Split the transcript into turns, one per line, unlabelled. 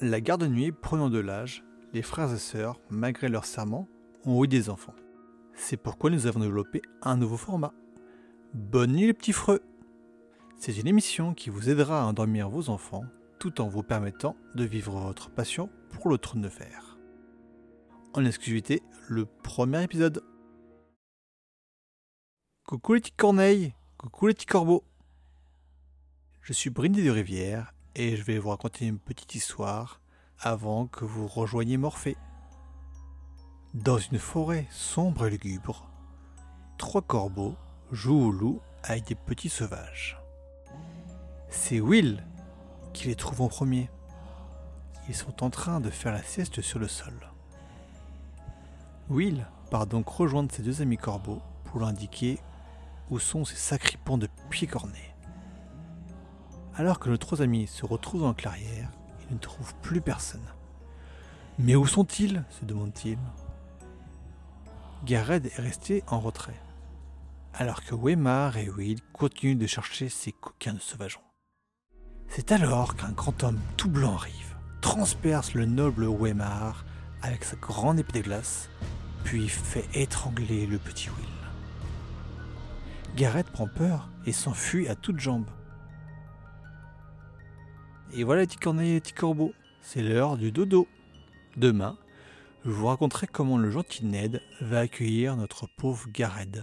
la garde de nuit prenant de l'âge, les frères et sœurs, malgré leur serment, ont eu des enfants. C'est pourquoi nous avons développé un nouveau format. Bonne nuit les petits freux C'est une émission qui vous aidera à endormir vos enfants tout en vous permettant de vivre votre passion pour le trône de fer. En exclusivité, le premier épisode. Coucou les petits corneilles, coucou les petits corbeaux. Je suis Brindy de Rivière et je vais vous raconter une petite histoire avant que vous rejoigniez Morphée. Dans une forêt sombre et lugubre, trois corbeaux jouent au loup avec des petits sauvages. C'est Will qui les trouve en premier. Ils sont en train de faire la sieste sur le sol. Will part donc rejoindre ses deux amis corbeaux pour leur indiquer où sont ces sacripants de pieds cornés. Alors que nos trois amis se retrouvent dans la clairière, ils ne trouvent plus personne. Mais où sont-ils? se demande-t-il. Gareth est resté en retrait, alors que Weimar et Will continuent de chercher ces coquins de sauvageons. C'est alors qu'un grand homme tout blanc arrive, transperce le noble Weimar avec sa grande épée de glace, puis fait étrangler le petit Will. Gareth prend peur et s'enfuit à toutes jambes. Et voilà les petits corneilles et les petits corbeaux, c'est l'heure du dodo. Demain, je vous raconterai comment le gentil Ned va accueillir notre pauvre Gareth.